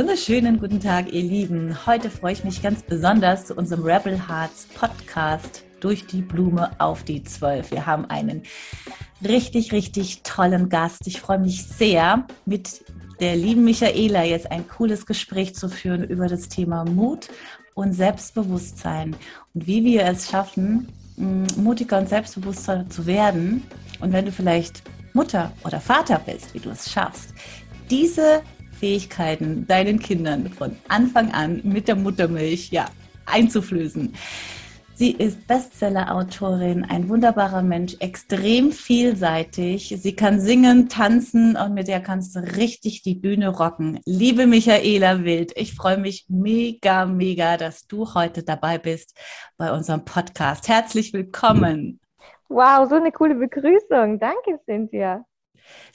Wunderschönen guten Tag, ihr Lieben. Heute freue ich mich ganz besonders zu unserem Rebel Hearts Podcast durch die Blume auf die Zwölf. Wir haben einen richtig, richtig tollen Gast. Ich freue mich sehr, mit der lieben Michaela jetzt ein cooles Gespräch zu führen über das Thema Mut und Selbstbewusstsein und wie wir es schaffen, mutiger und selbstbewusster zu werden. Und wenn du vielleicht Mutter oder Vater bist, wie du es schaffst, diese Fähigkeiten deinen Kindern von Anfang an mit der Muttermilch ja, einzuflößen. Sie ist Bestseller-Autorin, ein wunderbarer Mensch, extrem vielseitig. Sie kann singen, tanzen und mit der kannst du richtig die Bühne rocken. Liebe Michaela Wild, ich freue mich mega, mega, dass du heute dabei bist bei unserem Podcast. Herzlich willkommen. Wow, so eine coole Begrüßung. Danke, Cynthia.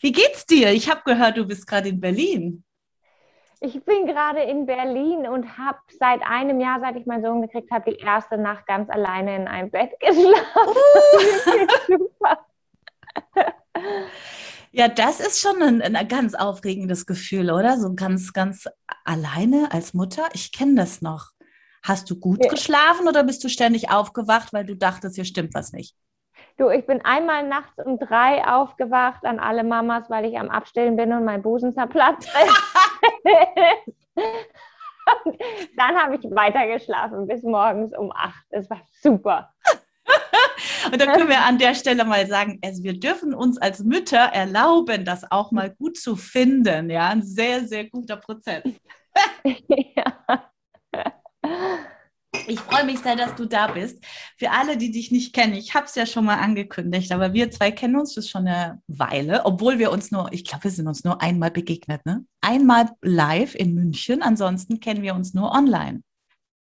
Wie geht's dir? Ich habe gehört, du bist gerade in Berlin. Ich bin gerade in Berlin und habe seit einem Jahr, seit ich meinen Sohn gekriegt habe, die erste Nacht ganz alleine in einem Bett geschlafen. Uh. Super. Ja, das ist schon ein, ein, ganz aufregendes Gefühl, oder? So ganz, ganz alleine als Mutter. Ich kenne das noch. Hast du gut ja. geschlafen oder bist du ständig aufgewacht, weil du dachtest, hier stimmt was nicht? Du, ich bin einmal nachts um drei aufgewacht an alle Mamas, weil ich am Abstillen bin und mein Busen zerplatzt ist. dann habe ich weitergeschlafen bis morgens um acht. Es war super. Und dann können wir an der Stelle mal sagen, also wir dürfen uns als Mütter erlauben, das auch mal gut zu finden. Ja, ein sehr, sehr guter Prozess. ja. Ich freue mich sehr, dass du da bist. Für alle, die dich nicht kennen, ich habe es ja schon mal angekündigt, aber wir zwei kennen uns das schon eine Weile, obwohl wir uns nur, ich glaube, wir sind uns nur einmal begegnet, ne? Einmal live in München, ansonsten kennen wir uns nur online.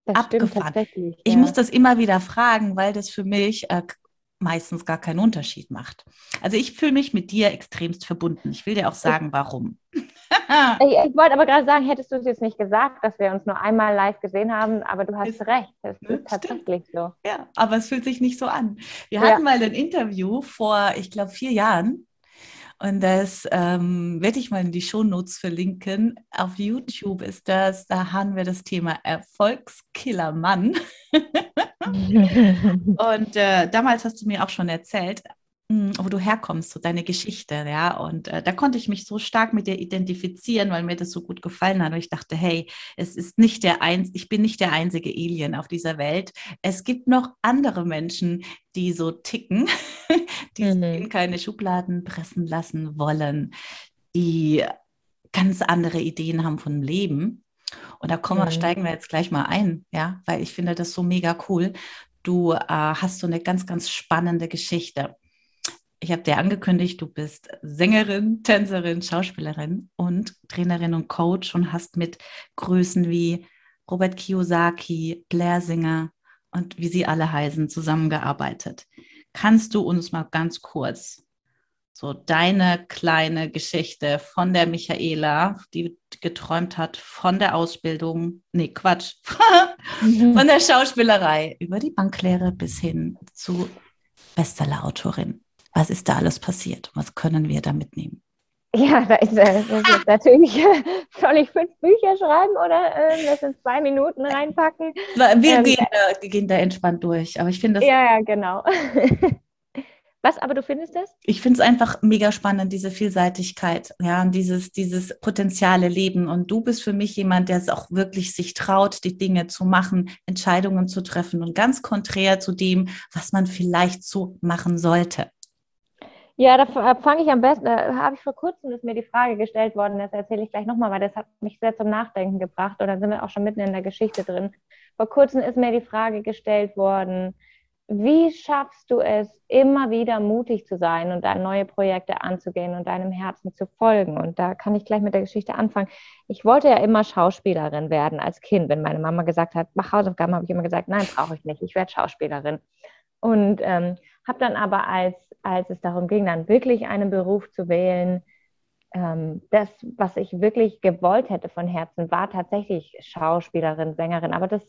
Das Abgefahren. Ja. Ich muss das immer wieder fragen, weil das für mich äh, meistens gar keinen Unterschied macht. Also ich fühle mich mit dir extremst verbunden. Ich will dir auch sagen, warum. ich, ich wollte aber gerade sagen, hättest du es jetzt nicht gesagt, dass wir uns nur einmal live gesehen haben, aber du hast ist, recht. Es ist ne, tatsächlich so. Ja, aber es fühlt sich nicht so an. Wir ja. hatten mal ein Interview vor, ich glaube, vier Jahren. Und das ähm, werde ich mal in die Shownotes verlinken. Auf YouTube ist das, da haben wir das Thema Erfolgskiller-Mann. und äh, damals hast du mir auch schon erzählt, wo du herkommst, so deine Geschichte, ja. Und äh, da konnte ich mich so stark mit dir identifizieren, weil mir das so gut gefallen hat. Und ich dachte, hey, es ist nicht der eins, ich bin nicht der einzige Alien auf dieser Welt. Es gibt noch andere Menschen, die so ticken, die mhm. in keine Schubladen pressen lassen wollen, die ganz andere Ideen haben von Leben. Und da kommen mhm. steigen wir jetzt gleich mal ein, ja, weil ich finde das so mega cool. Du äh, hast so eine ganz, ganz spannende Geschichte ich habe dir angekündigt, du bist Sängerin, Tänzerin, Schauspielerin und Trainerin und Coach und hast mit Größen wie Robert Kiyosaki, Blair Singer und wie sie alle heißen zusammengearbeitet. Kannst du uns mal ganz kurz so deine kleine Geschichte von der Michaela, die geträumt hat von der Ausbildung, nee, Quatsch, von der Schauspielerei über die Banklehre bis hin zu Bestseller-Autorin was ist da alles passiert? Was können wir da mitnehmen? Ja, da ist, äh, das ist natürlich, soll ich fünf Bücher schreiben oder äh, das in zwei Minuten reinpacken? Wir Ähm, gehen, da, gehen da entspannt durch. Aber ich finde das Ja, ja, genau. Was, aber du findest das? ich finde es einfach mega spannend, diese Vielseitigkeit, ja, und dieses, dieses potenziale Leben. Und du bist für mich jemand, der es auch wirklich sich traut, die Dinge zu machen, Entscheidungen zu treffen und ganz konträr zu dem, was man vielleicht so machen sollte. Ja, da fange ich am besten, da habe ich vor kurzem, ist mir die Frage gestellt worden, das erzähle ich gleich nochmal, weil das hat mich sehr zum Nachdenken gebracht oder sind wir auch schon mitten in der Geschichte drin. Vor kurzem ist mir die Frage gestellt worden, wie schaffst du es, immer wieder mutig zu sein und dann neue Projekte anzugehen und deinem Herzen zu folgen? Und da kann ich gleich mit der Geschichte anfangen. Ich wollte ja immer Schauspielerin werden als Kind. Wenn meine Mama gesagt hat, mach Hausaufgaben, habe ich immer gesagt, nein, brauche ich nicht, ich werde Schauspielerin. Und ähm, habe dann aber, als, als es darum ging, dann wirklich einen Beruf zu wählen, ähm, das, was ich wirklich gewollt hätte von Herzen, war tatsächlich Schauspielerin, Sängerin. Aber das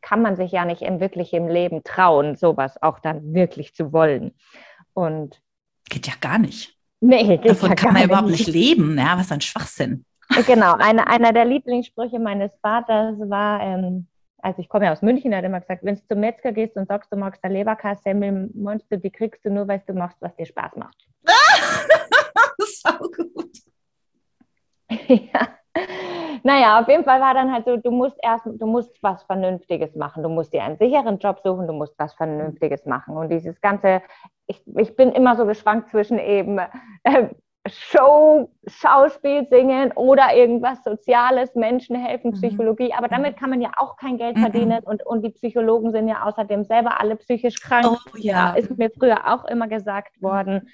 kann man sich ja nicht im wirklich im Leben trauen, sowas auch dann wirklich zu wollen. Und Geht ja gar nicht. nee, geht Davon ja kann man überhaupt nicht leben. Ja, was ein Schwachsinn. Genau, eine, einer der Lieblingssprüche meines Vaters war, ähm, also ich komme ja aus München, er hat immer gesagt, wenn du zum Metzger gehst und sagst, du magst eine Leberkassemmel, meinst du, die kriegst du nur, weil du machst, was dir Spaß macht. Sau gut. ja. Naja, auf jeden Fall war dann halt so, du musst erst, du musst was Vernünftiges machen. Du musst dir einen sicheren Job suchen, du musst was Vernünftiges machen. Und dieses ganze, ich, ich bin immer so geschwankt zwischen eben äh, Show, Schauspiel, Singen oder irgendwas Soziales, Menschen helfen, Mhm. Psychologie. Aber damit kann man ja auch kein Geld Mhm. verdienen. Und, und die Psychologen sind ja außerdem selber alle psychisch krank. Oh ja. ist mir früher auch immer gesagt worden.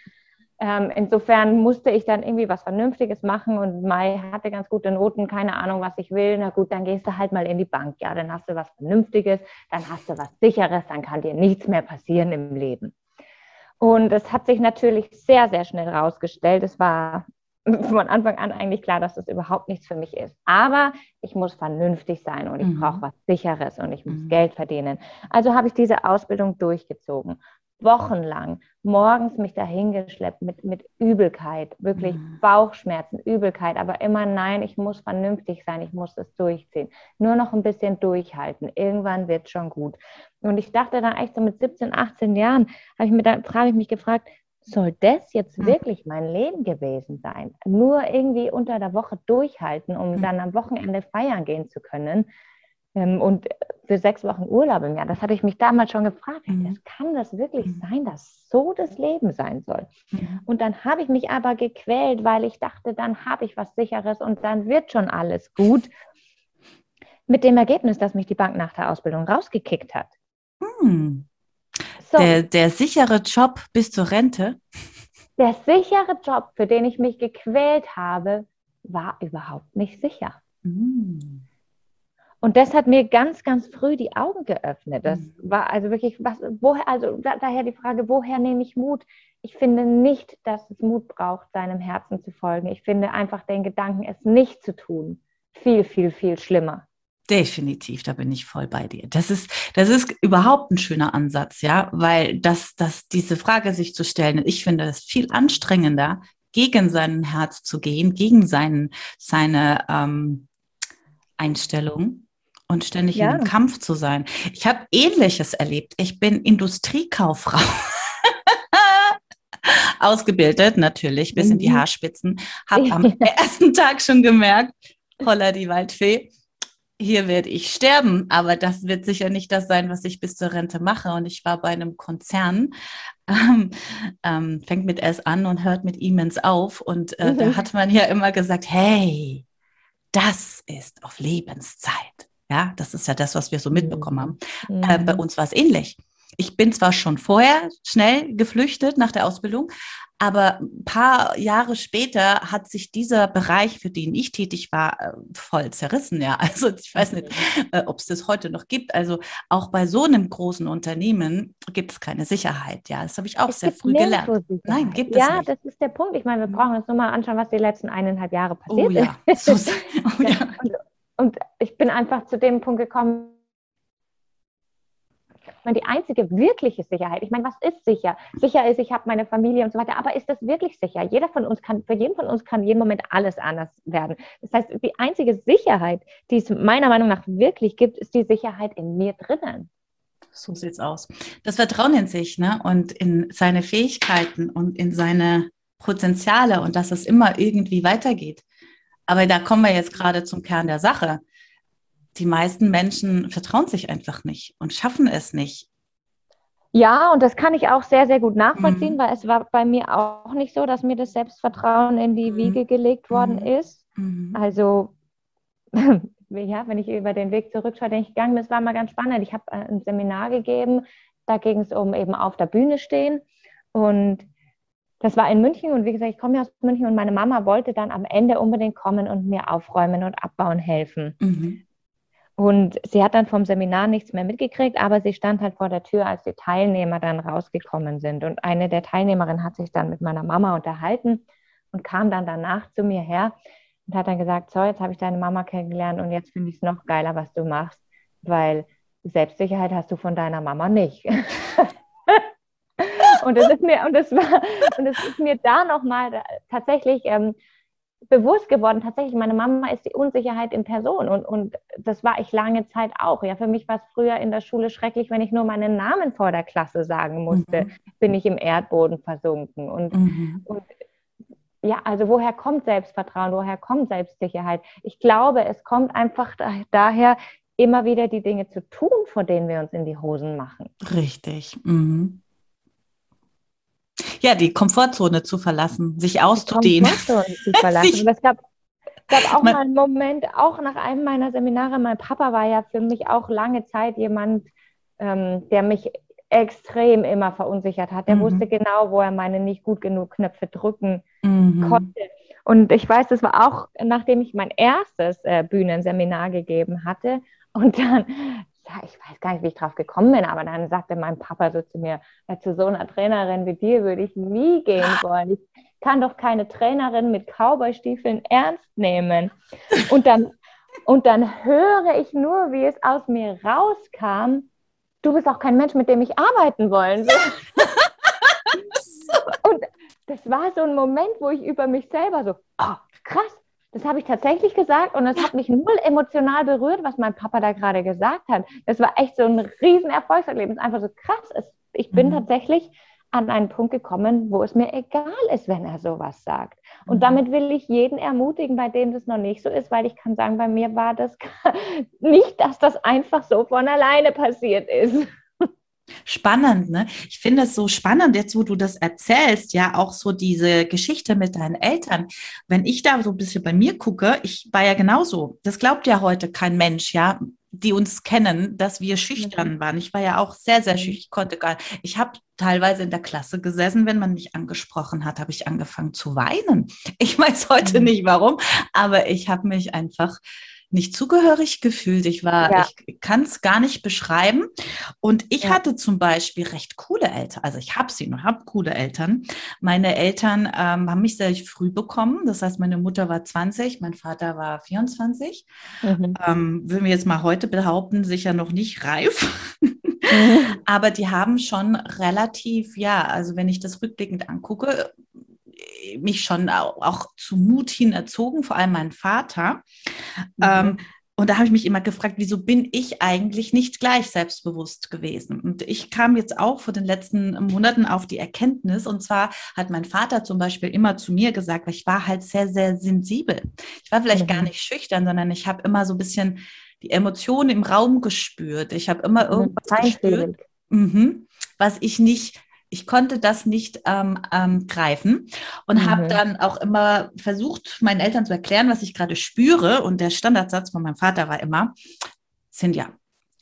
Ähm, insofern musste ich dann irgendwie was Vernünftiges machen und Mai hatte ganz gute Noten, keine Ahnung, was ich will. Na gut, dann gehst du halt mal in die Bank. Ja, dann hast du was Vernünftiges, dann hast du was Sicheres, dann kann dir nichts mehr passieren im Leben. Und es hat sich natürlich sehr, sehr schnell rausgestellt. Es war von Anfang an eigentlich klar, dass das überhaupt nichts für mich ist. Aber ich muss vernünftig sein und ich Mhm. brauche was Sicheres und ich muss Mhm. Geld verdienen. Also habe ich diese Ausbildung durchgezogen. Wochenlang, morgens mich dahingeschleppt mit, mit Übelkeit, wirklich Mhm. Bauchschmerzen, Übelkeit, aber immer nein, ich muss vernünftig sein, ich muss es durchziehen. Nur noch ein bisschen durchhalten. Irgendwann wird schon gut. Und ich dachte dann echt so mit 17, 18 Jahren, habe ich mir dann, habe ich mich gefragt, soll das jetzt Mhm. wirklich mein Leben gewesen sein? Nur irgendwie unter der Woche durchhalten, um Mhm. dann am Wochenende feiern gehen zu können. Ähm, und für sechs Wochen Urlaub im Jahr, das hatte ich mich damals schon gefragt. Mhm. Das kann das wirklich Mhm. sein, dass so das Leben sein soll? Mhm. Und dann habe ich mich aber gequält, weil ich dachte, dann habe ich was Sicheres und dann wird schon alles gut. Mit dem Ergebnis, dass mich die Bank nach der Ausbildung rausgekickt hat. Hm. So, Der, der sichere Job bis zur Rente. der sichere Job, für den ich mich gequält habe, war überhaupt nicht sicher. Hm. Und das hat mir ganz, ganz früh die Augen geöffnet. Das Mhm. war also wirklich, was, woher, also da, daher die Frage, woher nehme ich Mut? Ich finde nicht, dass es Mut braucht, seinem Herzen zu folgen. Ich finde einfach den Gedanken, es nicht zu tun, viel, viel, viel schlimmer. Definitiv, da bin ich voll bei dir. Das ist, das ist überhaupt ein schöner Ansatz, ja, weil das, das, diese Frage sich zu stellen, ich finde es viel anstrengender, gegen sein Herz zu gehen, gegen seinen, seine ähm, Einstellung und ständig Ja. in Kampf zu sein. Ich habe Ähnliches erlebt. Ich bin Industriekauffrau. Ausgebildet, natürlich, bis in die Mhm. Haarspitzen. Habe am ersten Tag schon gemerkt, holla die Waldfee, hier werde ich sterben, aber das wird sicher nicht das sein, was ich bis zur Rente mache. Und ich war bei einem Konzern, ähm, ähm, fängt mit S an und hört mit Immens auf. Und äh, da Mhm. hat man ja immer gesagt, hey, das ist auf Lebenszeit. Ja, das ist ja das, was wir so mitbekommen haben. Äh, bei Mhm. uns war es ähnlich. Ich bin zwar schon vorher schnell geflüchtet nach der Ausbildung, aber ein paar Jahre später hat sich dieser Bereich, für den ich tätig war, äh, voll zerrissen. Ja, also ich weiß nicht, äh, ob es das heute noch gibt. Also auch bei so einem großen Unternehmen gibt es keine Sicherheit. Ja, das habe ich auch Es sehr früh gelernt. Nein, gibt es ja, nicht. das ist der Punkt. Ich meine, wir brauchen uns nur mal anschauen, was die letzten eineinhalb Jahre passiert Oh ja, ist. so, oh ja. Und, und ich bin einfach zu dem Punkt gekommen, die einzige wirkliche Sicherheit, ich meine, was ist sicher? Sicher ist, ich habe meine Familie und so weiter, aber ist das wirklich sicher? Jeder von uns kann, für jeden von uns kann jeden Moment alles anders werden. Das heißt, die einzige Sicherheit, die es meiner Meinung nach wirklich gibt, ist die Sicherheit in mir drinnen. So sieht's aus. Das Vertrauen in sich, ne? Und in seine Fähigkeiten und in seine Potenziale und dass es immer irgendwie weitergeht. Aber da kommen wir jetzt gerade zum Kern der Sache. Die meisten Menschen vertrauen sich einfach nicht und schaffen es nicht. Ja, und das kann ich auch sehr, sehr gut nachvollziehen, mhm. weil es war bei mir auch nicht so, dass mir das Selbstvertrauen in die mhm. Wiege gelegt worden mhm. ist. Mhm. Also, ja, wenn ich über den Weg zurückschaue, den ich gegangen bin, das war mal ganz spannend. Ich habe äh, ein Seminar gegeben, da ging es um eben auf der Bühne stehen. Und das war in München und wie gesagt, ich komme ja aus München und meine Mama wollte dann am Ende unbedingt kommen und mir aufräumen und abbauen helfen. Mhm. Und sie hat dann vom Seminar nichts mehr mitgekriegt, aber sie stand halt vor der Tür, als die Teilnehmer dann rausgekommen sind. Und eine der Teilnehmerinnen hat sich dann mit meiner Mama unterhalten und kam dann danach zu mir her und hat dann gesagt, so, jetzt habe ich deine Mama kennengelernt und jetzt finde ich es noch geiler, was du machst, weil Selbstsicherheit hast du von deiner Mama nicht. Und das ist mir, und das war, und das ist mir da nochmal tatsächlich ähm, bewusst geworden, tatsächlich, meine Mama ist die Unsicherheit in Person und, und das war ich lange Zeit auch. Ja, für mich war es früher in der Schule schrecklich, wenn ich nur meinen Namen vor der Klasse sagen musste, mhm. bin ich im Erdboden versunken. Und, mhm. und ja, also woher kommt Selbstvertrauen, woher kommt Selbstsicherheit? Ich glaube, es kommt einfach daher, immer wieder die Dinge zu tun, vor denen wir uns in die Hosen machen. Richtig. Mhm. Ja, die Komfortzone zu verlassen, sich auszudehnen. Die Komfortzone zu verlassen. es gab, gab auch mal einen Moment, auch nach einem meiner Seminare, mein Papa war ja für mich auch lange Zeit jemand, ähm, der mich extrem immer verunsichert hat. Der mhm. wusste genau, wo er meine nicht gut genug Knöpfe drücken mhm. konnte. Und ich weiß, das war auch, nachdem ich mein erstes äh, Bühnenseminar gegeben hatte. Und dann ja, ich weiß gar nicht, wie ich drauf gekommen bin, aber dann sagte mein Papa so zu mir, ja, zu so einer Trainerin wie dir würde ich nie gehen wollen. Ich kann doch keine Trainerin mit Cowboystiefeln ernst nehmen. Und dann, und dann höre ich nur, wie es aus mir rauskam, du bist auch kein Mensch, mit dem ich arbeiten wollen will. und das war so ein Moment, wo ich über mich selber so, oh, krass, das habe ich tatsächlich gesagt und es hat mich null emotional berührt, was mein Papa da gerade gesagt hat. Das war echt so ein riesen Erfolgserlebnis. Einfach so krass. Es, ich bin mhm. tatsächlich an einen Punkt gekommen, wo es mir egal ist, wenn er sowas sagt. Und mhm. damit will ich jeden ermutigen, bei dem das noch nicht so ist, weil ich kann sagen, bei mir war das nicht, dass das einfach so von alleine passiert ist. Spannend, ne? Ich finde es so spannend, jetzt wo du das erzählst, ja, auch so diese Geschichte mit deinen Eltern. Wenn ich da so ein bisschen bei mir gucke, ich war ja genauso. Das glaubt ja heute kein Mensch, ja, die uns kennen, dass wir schüchtern mhm. waren. Ich war ja auch sehr, sehr mhm. schüchtern. Ich konnte gar Ich habe teilweise in der Klasse gesessen, wenn man mich angesprochen hat, habe ich angefangen zu weinen. Ich weiß heute mhm. nicht warum, aber ich habe mich einfach nicht zugehörig gefühlt. Ich war, ja. ich kann es gar nicht beschreiben. Und ich ja. hatte zum Beispiel recht coole Eltern. Also ich habe sie noch, habe coole Eltern. Meine Eltern ähm, haben mich sehr früh bekommen. Das heißt, meine Mutter war 20, mein Vater war 24. Mhm. Ähm, würden wir jetzt mal heute behaupten, sicher noch nicht reif. Mhm. Aber die haben schon relativ, ja, also wenn ich das rückblickend angucke, mich schon auch, auch zu Mut hin erzogen, vor allem mein Vater. Mhm. Ähm, und da habe ich mich immer gefragt, wieso bin ich eigentlich nicht gleich selbstbewusst gewesen? Und ich kam jetzt auch vor den letzten Monaten auf die Erkenntnis, und zwar hat mein Vater zum Beispiel immer zu mir gesagt, weil ich war halt sehr, sehr sensibel. Ich war vielleicht mhm. gar nicht schüchtern, sondern ich habe immer so ein bisschen die Emotionen im Raum gespürt. Ich habe immer irgendwas gespürt, mhm, was ich nicht ich konnte das nicht ähm, ähm, greifen und mhm. habe dann auch immer versucht, meinen Eltern zu erklären, was ich gerade spüre. Und der Standardsatz von meinem Vater war immer, Cynthia,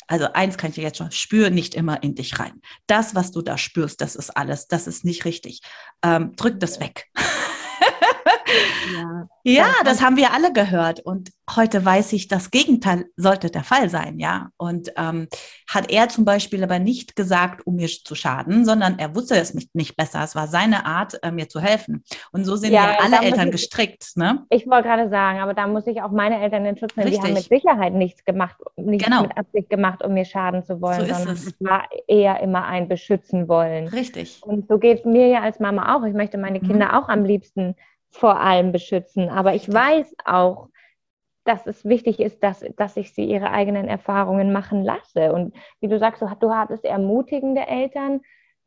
also eins kann ich dir jetzt schon, spür nicht immer in dich rein. Das, was du da spürst, das ist alles, das ist nicht richtig. Ähm, drück das weg. Ja. ja, das haben wir alle gehört. Und heute weiß ich, das Gegenteil sollte der Fall sein, ja. Und ähm, hat er zum Beispiel aber nicht gesagt, um mir zu schaden, sondern er wusste es nicht, besser. Es war seine Art, äh, mir zu helfen. Und so sind ja, alle Eltern ich, gestrickt. Ne? Ich wollte gerade sagen, aber da muss ich auch meine Eltern in Schutz nehmen. Die haben mit Sicherheit nichts gemacht, nichts genau. mit Absicht gemacht, um mir schaden zu wollen, so sondern es. es war eher immer ein Beschützen wollen. Richtig. Und so geht es mir ja als Mama auch. Ich möchte meine mhm. Kinder auch am liebsten vor allem beschützen. Aber ich weiß auch, dass es wichtig ist, dass, dass ich sie ihre eigenen Erfahrungen machen lasse. Und wie du sagst, du, hattest ermutigende Eltern.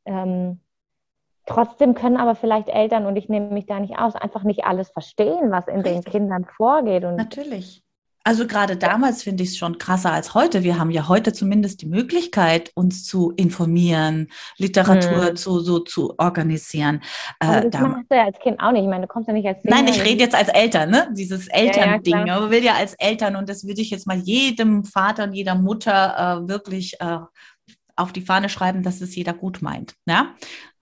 Ähm, trotzdem können aber vielleicht Eltern, und ich nehme mich da nicht aus, einfach nicht alles verstehen, was in Richtig. den Kindern vorgeht. Und Natürlich. Also gerade damals finde ich es schon krasser als heute. Wir haben ja heute zumindest die Möglichkeit, uns zu informieren, Literatur hm. zu, so zu organisieren. Aber äh, das machst du ja als Kind auch nicht. Ich meine, du kommst ja nicht als Kind. Nein, ich rede jetzt als Eltern, ne? Dieses Elternding. Ja, ja, aber will ja als Eltern, und das würde ich jetzt mal jedem Vater und jeder Mutter äh, wirklich äh, auf die Fahne schreiben, dass es jeder gut meint. Ja?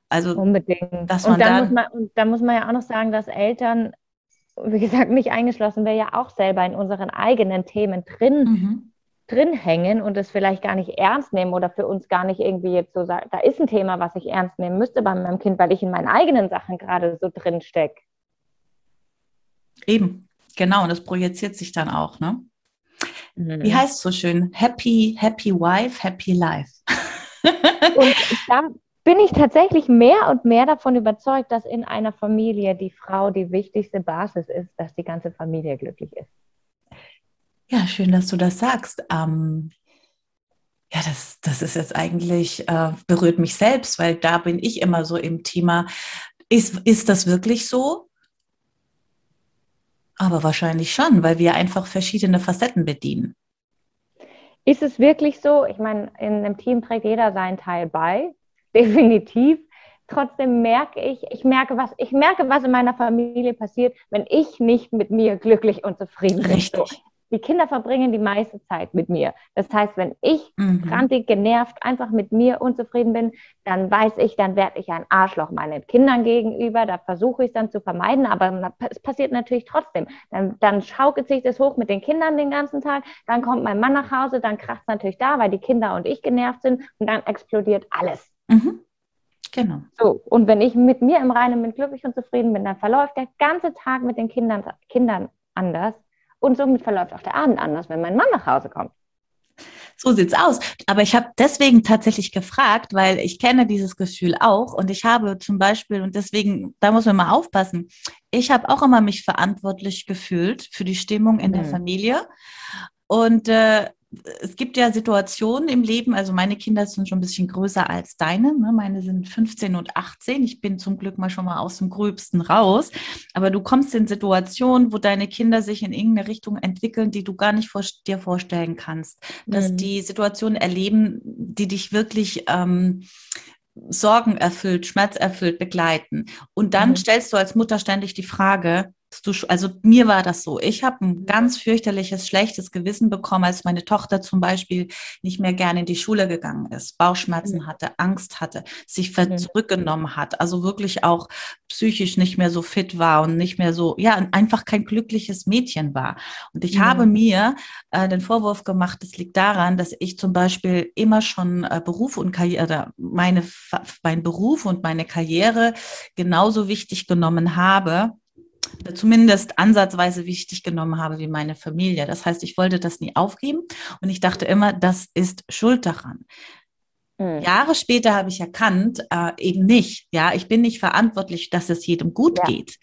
Also, Unbedingt. Dass man und, da muss man, und da muss man ja auch noch sagen, dass Eltern wie gesagt, mich eingeschlossen, wir ja auch selber in unseren eigenen Themen drin, mhm. drin hängen und es vielleicht gar nicht ernst nehmen oder für uns gar nicht irgendwie jetzt so sagen, da ist ein Thema, was ich ernst nehmen müsste bei meinem Kind, weil ich in meinen eigenen Sachen gerade so drin stecke. Eben, genau, und das projiziert sich dann auch, ne? Mhm. Wie heißt es so schön? Happy, happy wife, happy life. und da, bin ich tatsächlich mehr und mehr davon überzeugt, dass in einer Familie die Frau die wichtigste Basis ist, dass die ganze Familie glücklich ist. Ja, schön, dass du das sagst. Ähm, ja, das, das ist jetzt eigentlich, äh, berührt mich selbst, weil da bin ich immer so im Thema, ist, ist das wirklich so? Aber wahrscheinlich schon, weil wir einfach verschiedene Facetten bedienen. Ist es wirklich so? Ich meine, in einem Team trägt jeder seinen Teil bei definitiv. Trotzdem merke ich, ich merke, was, ich merke, was in meiner Familie passiert, wenn ich nicht mit mir glücklich und zufrieden bin. Richtig die Kinder verbringen die meiste Zeit mit mir. Das heißt, wenn ich mhm. genervt, einfach mit mir unzufrieden bin, dann weiß ich, dann werde ich ein Arschloch meinen Kindern gegenüber. Da versuche ich es dann zu vermeiden, aber es passiert natürlich trotzdem. Dann, dann schaukelt sich das hoch mit den Kindern den ganzen Tag. Dann kommt mein Mann nach Hause, dann kracht es natürlich da, weil die Kinder und ich genervt sind und dann explodiert alles. Mhm. Genau. So, und wenn ich mit mir im Reinen bin, glücklich und zufrieden bin, dann verläuft der ganze Tag mit den Kindern, Kindern anders und somit verläuft auch der Abend anders, wenn mein Mann nach Hause kommt. So sieht's aus. Aber ich habe deswegen tatsächlich gefragt, weil ich kenne dieses Gefühl auch und ich habe zum Beispiel und deswegen, da muss man mal aufpassen. Ich habe auch immer mich verantwortlich gefühlt für die Stimmung in mhm. der Familie und äh, es gibt ja Situationen im Leben, also meine Kinder sind schon ein bisschen größer als deine. Ne? Meine sind 15 und 18. Ich bin zum Glück mal schon mal aus dem Gröbsten raus. Aber du kommst in Situationen, wo deine Kinder sich in irgendeine Richtung entwickeln, die du gar nicht vor, dir vorstellen kannst. Dass mhm. die Situationen erleben, die dich wirklich ähm, Sorgen erfüllt, Schmerz erfüllt begleiten. Und dann mhm. stellst du als Mutter ständig die Frage, du, also mir war das so. Ich habe ein ganz fürchterliches, schlechtes Gewissen bekommen, als meine Tochter zum Beispiel nicht mehr gerne in die Schule gegangen ist, Bauchschmerzen mhm. hatte, Angst hatte, sich mhm. zurückgenommen hat, also wirklich auch psychisch nicht mehr so fit war und nicht mehr so, ja, einfach kein glückliches Mädchen war. Und ich mhm. habe mir äh, den Vorwurf gemacht, es liegt daran, dass ich zum Beispiel immer schon äh, Beruf und Karriere, meine, mein Beruf und meine Karriere genauso wichtig genommen habe zumindest ansatzweise wichtig genommen habe wie meine Familie. Das heißt, ich wollte das nie aufgeben und ich dachte immer, das ist schuld daran. Mhm. Jahre später habe ich erkannt, äh, eben nicht. Ja, ich bin nicht verantwortlich, dass es jedem gut ja. geht.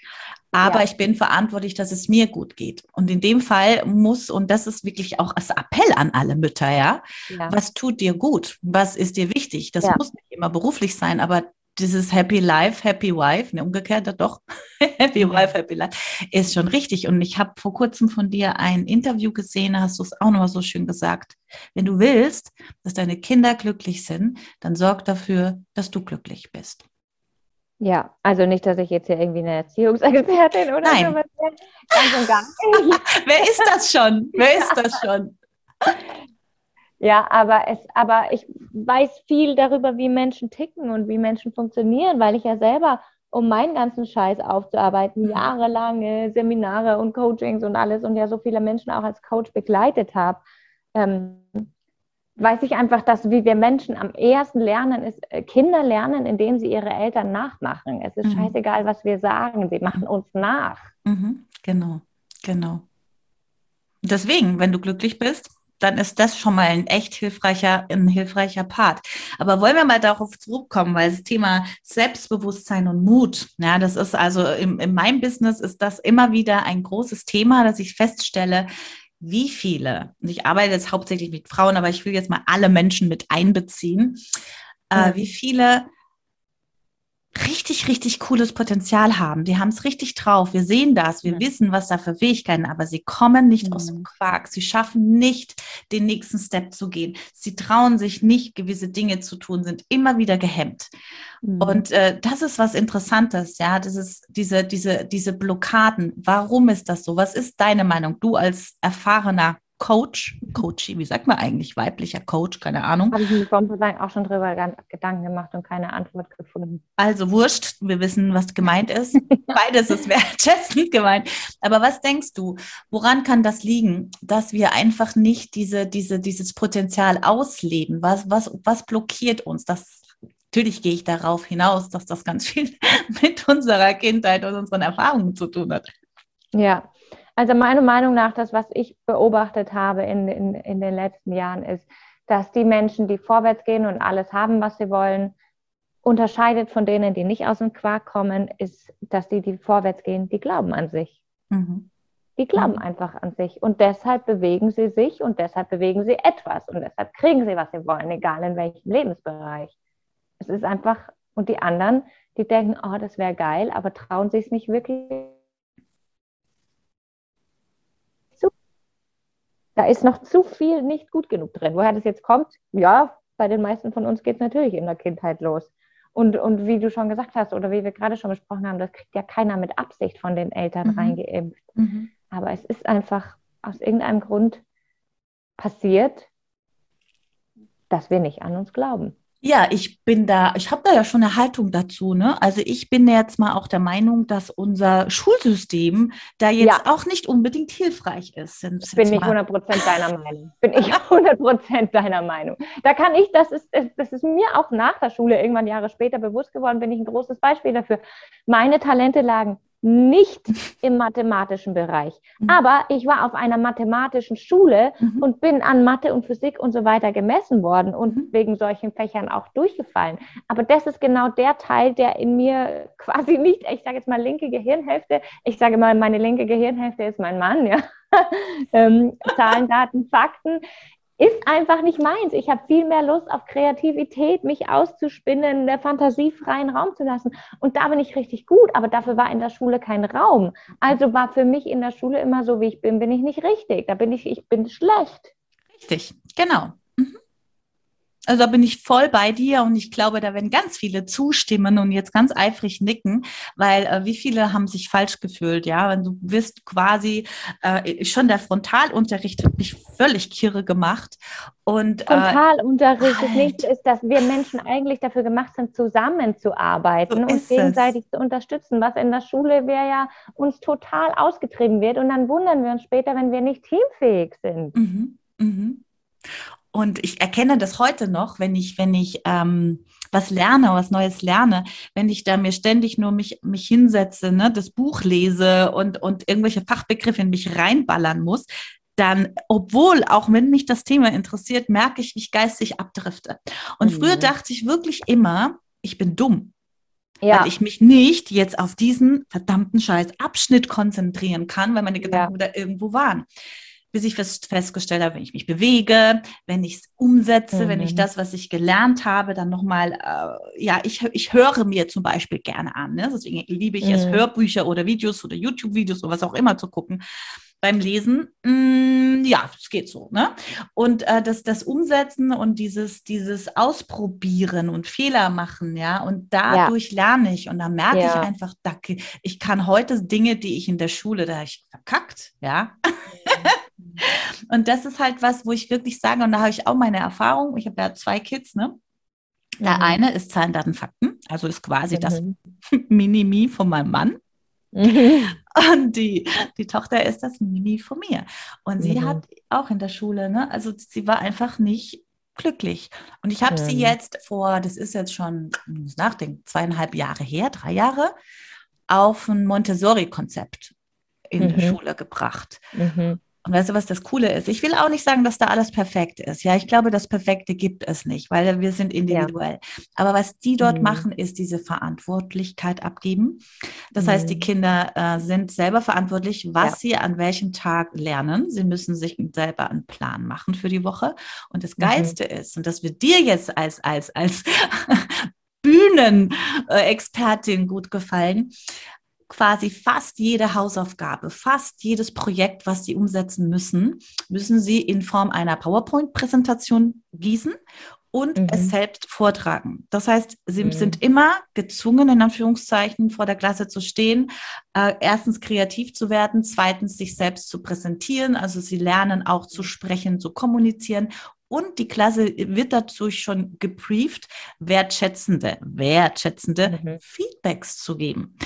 Aber ja. ich bin verantwortlich, dass es mir gut geht. Und in dem Fall muss, und das ist wirklich auch als Appell an alle Mütter, ja, ja. was tut dir gut? Was ist dir wichtig? Das muss nicht immer beruflich sein, aber dieses Happy Life, Happy Wife, ne, umgekehrt doch, Happy Wife, Happy Life, ist schon richtig. Und ich habe vor kurzem von dir ein Interview gesehen, hast du es auch nochmal so schön gesagt. Wenn du willst, dass deine Kinder glücklich sind, dann sorg dafür, dass du glücklich bist. Ja, also nicht, dass ich jetzt hier irgendwie eine Erziehungsexpertin oder Nein. sowas bin. Ganz und gar nicht. Wer ist das schon? Wer ist das schon? Ja, aber es, aber ich weiß viel darüber, wie Menschen ticken und wie Menschen funktionieren, weil ich ja selber um meinen ganzen Scheiß aufzuarbeiten, jahrelange Seminare und Coachings und alles und ja so viele Menschen auch als Coach begleitet habe, ähm, weiß ich einfach, dass wie wir Menschen am ehesten lernen, ist, äh, Kinder lernen, indem sie ihre Eltern nachmachen. Es ist mhm. scheißegal, was wir sagen, sie machen uns nach. Mhm. Genau, genau. Deswegen, wenn du glücklich bist, dann ist das schon mal ein echt hilfreicher, ein hilfreicher Part. Aber wollen wir mal darauf zurückkommen, weil das Thema Selbstbewusstsein und Mut, ja, das ist also im, in meinem Business ist das immer wieder ein großes Thema, dass ich feststelle, wie viele, und ich arbeite jetzt hauptsächlich mit Frauen, aber ich will jetzt mal alle Menschen mit einbeziehen, äh, wie viele richtig, richtig cooles Potenzial haben. Die haben es richtig drauf. Wir sehen das, wir mhm. wissen, was da für Fähigkeiten, aber sie kommen nicht mhm. aus dem Quark. Sie schaffen nicht, den nächsten Step zu gehen. Sie trauen sich nicht, gewisse Dinge zu tun, sind immer wieder gehemmt. Mhm. Und äh, das ist was Interessantes, ja. Das ist diese, diese, diese Blockaden. Warum ist das so? Was ist deine Meinung? Du als erfahrener Coach, Coach, wie sagt man eigentlich, weiblicher Coach, keine Ahnung. Habe ich mir vor auch schon drüber Gedanken gemacht und keine Antwort gefunden. Also wurscht, wir wissen, was gemeint ist. Beides ist wertschätzend gemeint. Aber was denkst du, woran kann das liegen, dass wir einfach nicht diese, diese, dieses Potenzial ausleben? Was, was, was blockiert uns? Das Natürlich gehe ich darauf hinaus, dass das ganz viel mit unserer Kindheit und unseren Erfahrungen zu tun hat. Ja, also meiner Meinung nach, das, was ich beobachtet habe in, in, in den letzten Jahren, ist, dass die Menschen, die vorwärts gehen und alles haben, was sie wollen, unterscheidet von denen, die nicht aus dem Quark kommen, ist, dass die, die vorwärts gehen, die glauben an sich. Mhm. Die glauben mhm. einfach an sich. Und deshalb bewegen sie sich und deshalb bewegen sie etwas. Und deshalb kriegen sie, was sie wollen, egal in welchem Lebensbereich. Es ist einfach, und die anderen, die denken, oh, das wäre geil, aber trauen sich es nicht wirklich da ist noch zu viel nicht gut genug drin. Woher das jetzt kommt? Ja, bei den meisten von uns geht es natürlich in der Kindheit los. Und, und wie du schon gesagt hast oder wie wir gerade schon besprochen haben, das kriegt ja keiner mit Absicht von den Eltern mhm. reingeimpft. Mhm. Aber es ist einfach aus irgendeinem Grund passiert, dass wir nicht an uns glauben. Ja, ich bin da, ich habe da ja schon eine Haltung dazu. Ne? Also ich bin jetzt mal auch der Meinung, dass unser Schulsystem da jetzt ja. auch nicht unbedingt hilfreich ist. Bin ich 100 Prozent deiner Meinung. Bin ich 100 Prozent deiner Meinung. Da kann ich, das ist, das ist mir auch nach der Schule irgendwann Jahre später bewusst geworden, bin ich ein großes Beispiel dafür. Meine Talente lagen nicht im mathematischen Bereich. Mhm. Aber ich war auf einer mathematischen Schule mhm. und bin an Mathe und Physik und so weiter gemessen worden und mhm. wegen solchen Fächern auch durchgefallen. Aber das ist genau der Teil, der in mir quasi nicht, ich sage jetzt mal linke Gehirnhälfte, ich sage mal, meine linke Gehirnhälfte ist mein Mann, ja. ähm, Zahlen, Daten, Fakten ist einfach nicht meins. Ich habe viel mehr Lust auf Kreativität, mich auszuspinnen, der Fantasie freien Raum zu lassen. Und da bin ich richtig gut, aber dafür war in der Schule kein Raum. Also war für mich in der Schule immer so, wie ich bin, bin ich nicht richtig. Da bin ich, ich bin schlecht. Richtig, genau. Also da bin ich voll bei dir und ich glaube, da werden ganz viele zustimmen und jetzt ganz eifrig nicken, weil äh, wie viele haben sich falsch gefühlt, ja, wenn du wirst quasi äh, schon der Frontalunterricht hat mich völlig kirre gemacht und äh, Frontalunterricht äh, ist nicht, ist, dass wir Menschen eigentlich dafür gemacht sind, zusammenzuarbeiten so und gegenseitig es. zu unterstützen, was in der Schule wäre ja uns total ausgetrieben wird und dann wundern wir uns später, wenn wir nicht teamfähig sind. Mhm. Mhm. Und ich erkenne das heute noch, wenn ich, wenn ich ähm, was lerne, was Neues lerne, wenn ich da mir ständig nur mich, mich hinsetze, ne, das Buch lese und, und irgendwelche Fachbegriffe in mich reinballern muss, dann, obwohl, auch wenn mich das Thema interessiert, merke ich, wie ich geistig abdrifte. Und mhm. früher dachte ich wirklich immer, ich bin dumm. Ja. Weil ich mich nicht jetzt auf diesen verdammten Scheiß Abschnitt konzentrieren kann, weil meine Gedanken ja. wieder irgendwo waren bis ich fest, festgestellt habe, wenn ich mich bewege, wenn ich es umsetze, mhm. wenn ich mhm. das, was ich gelernt habe, dann nochmal, äh, ja, ich, ich höre mir zum Beispiel gerne an. Ne? Deswegen liebe ich mhm. es, Hörbücher oder Videos oder YouTube-Videos oder was auch immer zu gucken. Beim Lesen, mh, mm, ja, es geht so. Ne? Und äh, das, das Umsetzen und dieses, dieses Ausprobieren und Fehler machen, ja, und dadurch ja. lerne ich und dann merke ja. ich einfach, ich kann heute Dinge, die ich in der Schule, da habe ich verkackt, ja. Und das ist halt was, wo ich wirklich sage, und da habe ich auch meine Erfahrung, ich habe ja zwei Kids, ne? Der Mhm. eine ist Zahlen, Daten, Fakten, also ist quasi das Mhm. Mini-Me von meinem Mann. Mhm. Und die, die Tochter ist das Mini von mir. Und sie Mhm. hat auch in der Schule, ne, also sie war einfach nicht glücklich. Und ich habe sie Mhm. jetzt vor, das ist jetzt schon, ich muss nachdenken, zweieinhalb Jahre her, drei Jahre, auf ein Montessori-Konzept in Mhm. Schule gebracht. Mhm. Und weißt du, was das Coole ist? Ich will auch nicht sagen, dass da alles perfekt ist. Ja, ich glaube, das Perfekte gibt es nicht, weil wir sind individuell. Aber was die dort Mhm. machen, ist diese Verantwortlichkeit abgeben. Das heißt, die Mhm. Kinder äh, sind selber verantwortlich, was Ja. sie an welchem Tag lernen. Sie müssen sich selber einen Plan machen für die Woche. Und das Mhm. Geilste ist, und das wird dir jetzt als, als, als Bühnenexpertin gut gefallen, quasi fast jede Hausaufgabe, fast jedes Projekt, was sie umsetzen müssen, müssen sie in Form einer PowerPoint-Präsentation gießen und Mhm. es selbst vortragen. Das heißt, sie Mhm. sind immer gezwungen, in Anführungszeichen, vor der Klasse zu stehen, äh, erstens kreativ zu werden, zweitens sich selbst zu präsentieren. Also sie lernen auch zu sprechen, zu kommunizieren. Und die Klasse wird dazu schon gebrieft, wertschätzende, wertschätzende Mhm. Feedbacks zu geben.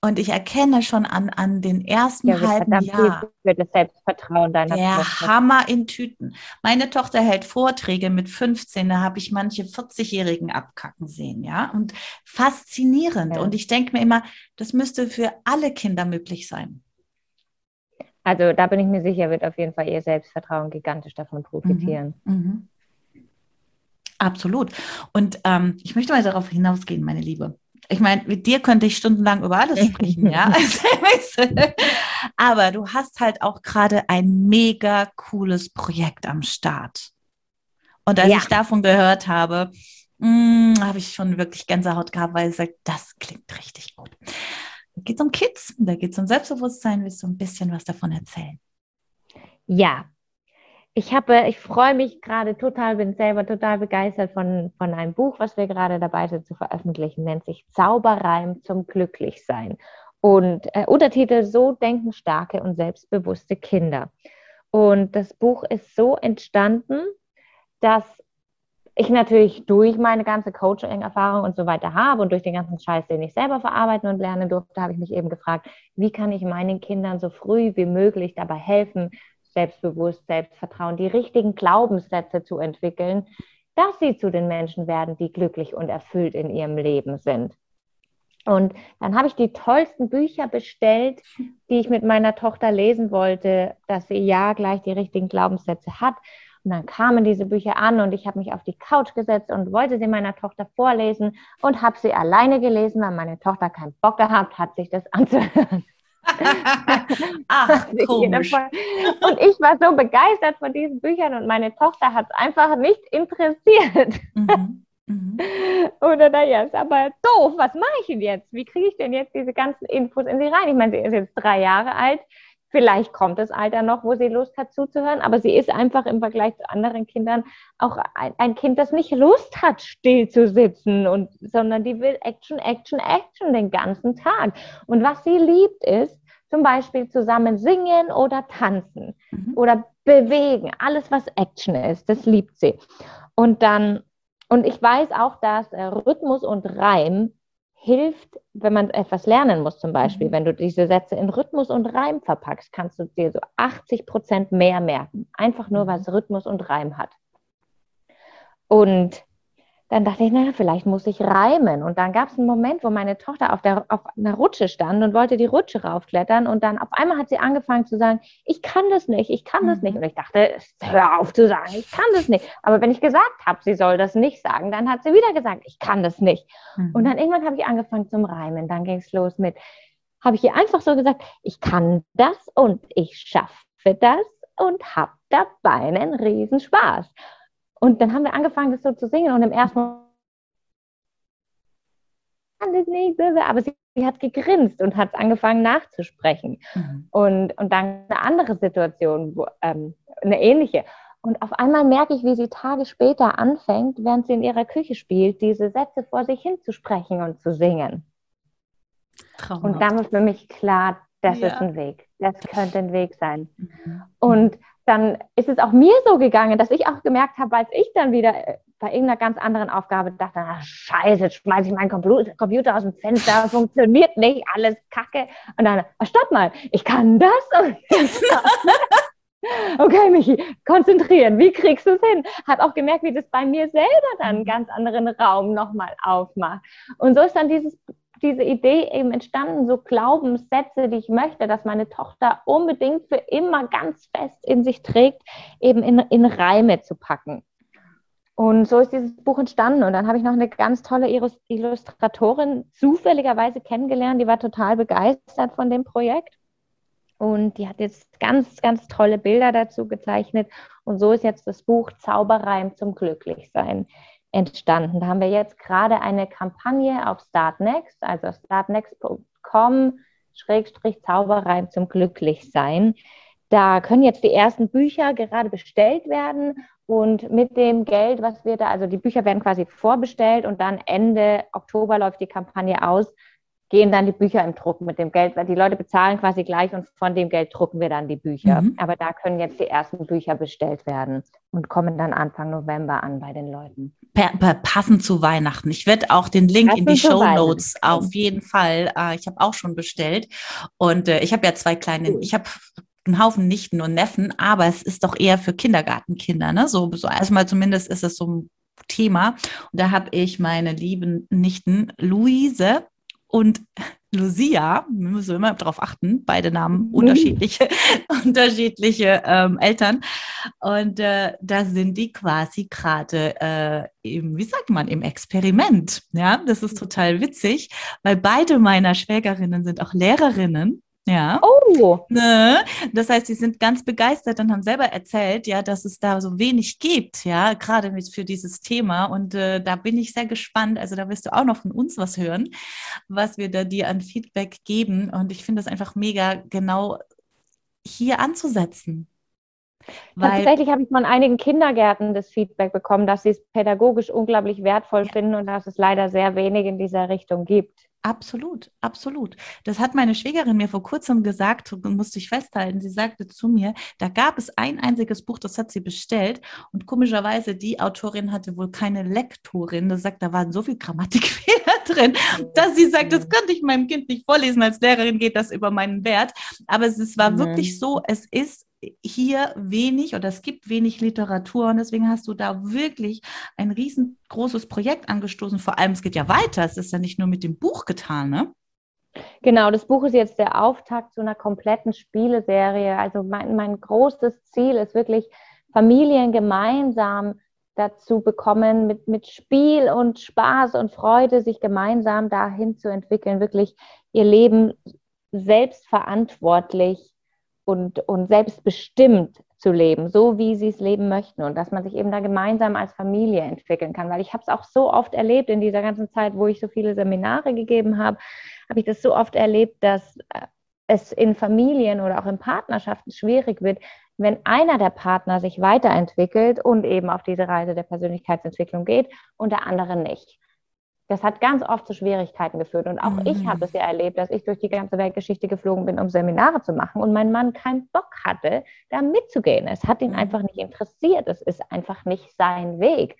Und ich erkenne schon an, an den ersten Ja, halben Jahr, für das Selbstvertrauen deiner der Tochter. Hammer in Tüten. Meine Tochter hält Vorträge mit 15, da habe ich manche 40-Jährigen abkacken sehen, ja. Und faszinierend. Ja. Und ich denke mir immer, das müsste für alle Kinder möglich sein. Also da bin ich mir sicher, wird auf jeden Fall ihr Selbstvertrauen gigantisch davon profitieren. Mhm. Absolut. Und ähm, ich möchte mal darauf hinausgehen, meine Liebe. Ich meine, mit dir könnte ich stundenlang über alles sprechen, ja. Also, Aber du hast halt auch gerade ein mega cooles Projekt am Start. Und als Ja. ich davon gehört habe, mh, habe ich schon wirklich Gänsehaut gehabt, weil ich sage, das klingt richtig gut. Da geht es um Kids, da geht es um Selbstbewusstsein. Willst du ein bisschen was davon erzählen? Ja, ich habe, ich freue mich gerade total, bin selber total begeistert von, von einem Buch, was wir gerade dabei sind zu veröffentlichen, nennt sich Zauberreim zum Glücklichsein. Und äh, Untertitel So denken starke und selbstbewusste Kinder. Und das Buch ist so entstanden, dass ich natürlich durch meine ganze Coaching-Erfahrung und so weiter habe und durch den ganzen Scheiß, den ich selber verarbeiten und lernen durfte, habe ich mich eben gefragt, wie kann ich meinen Kindern so früh wie möglich dabei helfen, selbstbewusst, Selbstvertrauen, die richtigen Glaubenssätze zu entwickeln, dass sie zu den Menschen werden, die glücklich und erfüllt in ihrem Leben sind. Und dann habe ich die tollsten Bücher bestellt, die ich mit meiner Tochter lesen wollte, dass sie ja gleich die richtigen Glaubenssätze hat. Und dann kamen diese Bücher an und ich habe mich auf die Couch gesetzt und wollte sie meiner Tochter vorlesen und habe sie alleine gelesen, weil meine Tochter keinen Bock gehabt hat, sich das anzuhören. Ach, komisch. Und ich war so begeistert von diesen Büchern und meine Tochter hat es einfach nicht interessiert. Mhm. Mhm. Oder naja, ist aber doof. Was mache ich denn jetzt? Wie kriege ich denn jetzt diese ganzen Infos in sie rein? Ich meine, sie ist jetzt drei Jahre alt. Vielleicht kommt das Alter noch, wo sie Lust hat zuzuhören, aber sie ist einfach im Vergleich zu anderen Kindern auch ein, ein Kind, das nicht Lust hat, still zu sitzen, und, sondern die will Action, Action, Action den ganzen Tag. Und was sie liebt, ist zum Beispiel zusammen singen oder tanzen Mhm. oder bewegen. Alles, was Action ist, das liebt sie. Und dann, und ich weiß auch, dass äh, Rhythmus und Reim hilft, wenn man etwas lernen muss, zum Beispiel. Mhm. Wenn du diese Sätze in Rhythmus und Reim verpackst, kannst du dir so 80 Prozent mehr merken. Einfach nur, Mhm. weil es Rhythmus und Reim hat. Und dann dachte ich, naja, vielleicht muss ich reimen. Und dann gab es einen Moment, wo meine Tochter auf, der, auf einer Rutsche stand und wollte die Rutsche raufklettern. Und dann auf einmal hat sie angefangen zu sagen, ich kann das nicht, ich kann das Mhm. nicht. Und ich dachte, hör auf zu sagen, ich kann das nicht. Aber wenn ich gesagt habe, sie soll das nicht sagen, dann hat sie wieder gesagt, ich kann das nicht. Mhm. Und dann irgendwann habe ich angefangen zum Reimen. Dann ging es los mit, habe ich ihr einfach so gesagt, ich kann das und ich schaffe das und habe dabei einen Riesenspaß. Und dann haben wir angefangen, das so zu singen und im ersten Moment aber sie, sie hat gegrinst und hat angefangen nachzusprechen. Mhm. Und, und dann eine andere Situation, wo, ähm, eine ähnliche. Und auf einmal merke ich, wie sie Tage später anfängt, während sie in ihrer Küche spielt, diese Sätze vor sich hin zu sprechen und zu singen. Traumhaft. Und dann war für mich klar, das Ja. ist ein Weg. Das könnte ein Weg sein. Mhm. Und dann ist es auch mir so gegangen, dass ich auch gemerkt habe, als ich dann wieder äh, bei irgendeiner ganz anderen Aufgabe dachte, ach, scheiße, jetzt schmeiße ich meinen Computer aus dem Fenster, funktioniert nicht, alles kacke. Und dann, oh, stopp mal, ich kann das. okay, Michi, konzentrieren, wie kriegst du es hin? Habe auch gemerkt, wie das bei mir selber dann einen ganz anderen Raum nochmal aufmacht. Und so ist dann dieses diese Idee eben entstanden, so Glaubenssätze, die ich möchte, dass meine Tochter unbedingt für immer ganz fest in sich trägt, eben in, in Reime zu packen. Und so ist dieses Buch entstanden. Und dann habe ich noch eine ganz tolle Illustratorin zufälligerweise kennengelernt, die war total begeistert von dem Projekt. Und die hat jetzt ganz, ganz tolle Bilder dazu gezeichnet. Und so ist jetzt das Buch Zauberreim zum Glücklichsein entstanden. Da haben wir jetzt gerade eine Kampagne auf Startnext, also startnext.com, Schrägstrich Zauberreim zum Glücklichsein. Da können jetzt die ersten Bücher gerade bestellt werden und mit dem Geld, was wir da, also die Bücher werden quasi vorbestellt und dann Ende Oktober läuft die Kampagne aus, gehen dann die Bücher im Druck mit dem Geld, weil die Leute bezahlen quasi gleich und von dem Geld drucken wir dann die Bücher. Mhm. Aber da können jetzt die ersten Bücher bestellt werden und kommen dann Anfang November an bei den Leuten. Per, per, passend zu Weihnachten. Ich werde auch den Link passend in die Show Notes auf jeden Fall. Äh, ich habe auch schon bestellt und äh, ich habe ja zwei kleine, ich habe einen Haufen Nichten und Neffen, aber es ist doch eher für Kindergartenkinder, ne? So, so erstmal zumindest ist es so ein Thema. Und da habe ich meine lieben Nichten Luise und Lucia, wir müssen immer darauf achten, beide Namen mhm. unterschiedliche, unterschiedliche ähm, Eltern. Und äh, da sind die quasi gerade äh, im, wie sagt man, im Experiment. Ja, das ist total witzig, weil beide meiner Schwägerinnen sind auch Lehrerinnen. Ja. Oh. Ne? Das heißt, sie sind ganz begeistert und haben selber erzählt, ja, dass es da so wenig gibt, ja, gerade mit für dieses Thema. Und äh, da bin ich sehr gespannt. Also da wirst du auch noch von uns was hören, was wir da dir an Feedback geben. Und ich finde das einfach mega genau hier anzusetzen. Tatsächlich habe ich von einigen Kindergärten das Feedback bekommen, dass sie es pädagogisch unglaublich wertvoll ja. finden und dass es leider sehr wenig in dieser Richtung gibt. Absolut, absolut. Das hat meine Schwägerin mir vor kurzem gesagt und musste ich festhalten. Sie sagte zu mir, da gab es ein einziges Buch, das hat sie bestellt und komischerweise die Autorin hatte wohl keine Lektorin. Das sagt, da waren so viel Grammatikfehler drin, dass sie sagt, das könnte ich meinem Kind nicht vorlesen. Als Lehrerin geht das über meinen Wert. Aber es war mhm. wirklich so, es ist hier wenig oder es gibt wenig Literatur und deswegen hast du da wirklich ein riesengroßes Projekt angestoßen. Vor allem, es geht ja weiter. Es ist ja nicht nur mit dem Buch getan, ne? Genau, das Buch ist jetzt der Auftakt zu einer kompletten Spieleserie. Also mein, mein großes Ziel ist wirklich, Familien gemeinsam dazu bekommen, mit, mit Spiel und Spaß und Freude sich gemeinsam dahin zu entwickeln, wirklich ihr Leben selbstverantwortlich und, und selbstbestimmt zu leben, so wie sie es leben möchten und dass man sich eben da gemeinsam als Familie entwickeln kann. Weil ich habe es auch so oft erlebt in dieser ganzen Zeit, wo ich so viele Seminare gegeben habe, habe ich das so oft erlebt, dass äh, es in Familien oder auch in Partnerschaften schwierig wird, wenn einer der Partner sich weiterentwickelt und eben auf diese Reise der Persönlichkeitsentwicklung geht und der andere nicht das hat ganz oft zu Schwierigkeiten geführt. Und auch mhm. ich habe es ja erlebt, dass ich durch die ganze Weltgeschichte geflogen bin, um Seminare zu machen und mein Mann keinen Bock hatte, da mitzugehen. Es hat ihn mhm. einfach nicht interessiert. Es ist einfach nicht sein Weg.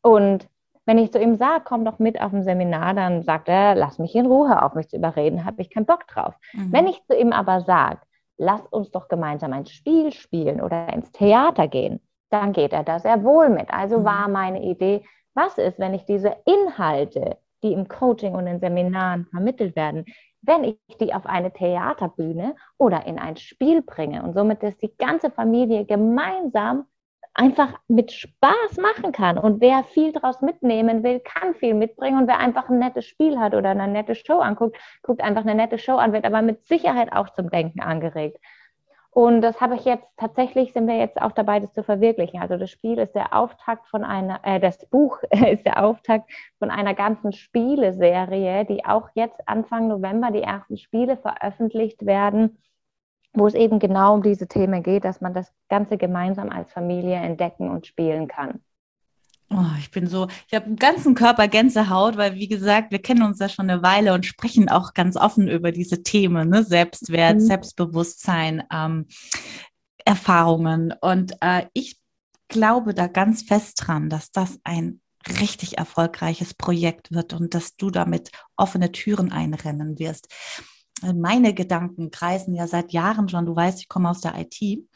Und wenn ich zu ihm sage, komm doch mit auf ein Seminar, dann sagt er, lass mich in Ruhe, auf mich zu überreden, habe ich keinen Bock drauf. Mhm. Wenn ich zu ihm aber sage, lass uns doch gemeinsam ein Spiel spielen oder ins Theater gehen, dann geht er da sehr wohl mit. Also mhm. war meine Idee, was ist, wenn ich diese Inhalte, die im Coaching und in Seminaren vermittelt werden, wenn ich die auf eine Theaterbühne oder in ein Spiel bringe und somit dass die ganze Familie gemeinsam einfach mit Spaß machen kann. Und wer viel daraus mitnehmen will, kann viel mitbringen. Und wer einfach ein nettes Spiel hat oder eine nette Show anguckt, guckt einfach eine nette Show an, wird aber mit Sicherheit auch zum Denken angeregt. Und das habe ich jetzt tatsächlich, sind wir jetzt auch dabei, das zu verwirklichen. Also das Spiel ist der Auftakt von einer, äh, das Buch ist der Auftakt von einer ganzen Spieleserie, die auch jetzt Anfang November die ersten Spiele veröffentlicht werden, wo es eben genau um diese Themen geht, dass man das Ganze gemeinsam als Familie entdecken und spielen kann. Oh, ich bin so, ich habe im ganzen Körper Gänsehaut, weil wie gesagt, wir kennen uns ja schon eine Weile und sprechen auch ganz offen über diese Themen, ne? Selbstwert, mhm. Selbstbewusstsein. Ähm, Erfahrungen. Und äh, ich glaube da ganz fest dran, dass das ein richtig erfolgreiches Projekt wird und dass du damit offene Türen einrennen wirst. Meine Gedanken kreisen ja seit Jahren schon. Du weißt, ich komme aus der IT.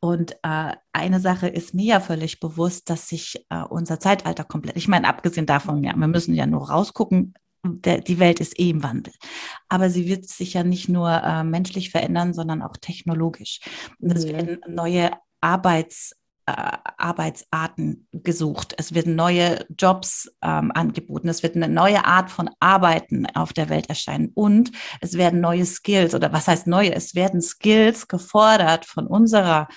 Und äh, eine Sache ist mir ja völlig bewusst, dass sich äh, unser Zeitalter komplett, ich meine, abgesehen davon, ja, wir müssen ja nur rausgucken, der, die Welt ist eh im Wandel. Aber sie wird sich ja nicht nur äh, menschlich verändern, sondern auch technologisch. Es mhm. werden neue Arbeits, äh, Arbeitsarten gesucht. Es werden neue Jobs ähm, angeboten. Es wird eine neue Art von Arbeiten auf der Welt erscheinen. Und es werden neue Skills, oder was heißt neue? Es werden Skills gefordert von unserer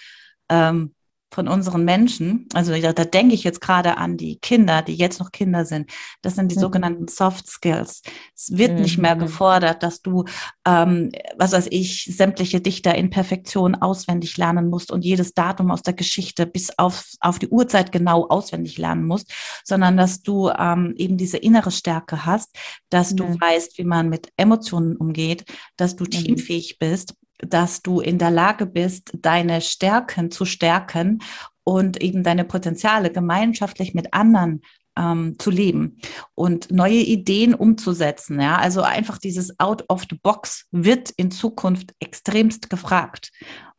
ähm, von unseren Menschen, also da, da denke ich jetzt gerade an die Kinder, die jetzt noch Kinder sind, das sind die mhm. sogenannten Soft Skills. Es wird mhm. nicht mehr mhm. gefordert, dass du, ähm, was weiß ich, sämtliche Dichter in Perfektion auswendig lernen musst und jedes Datum aus der Geschichte bis auf, auf die Uhrzeit genau auswendig lernen musst, sondern dass du ähm, eben diese innere Stärke hast, dass mhm. du weißt, wie man mit Emotionen umgeht, dass du mhm. teamfähig bist, dass du in der Lage bist, deine Stärken zu stärken und eben deine Potenziale gemeinschaftlich mit anderen ähm, zu leben und neue Ideen umzusetzen. Ja, also einfach dieses Out of the Box wird in Zukunft extremst gefragt.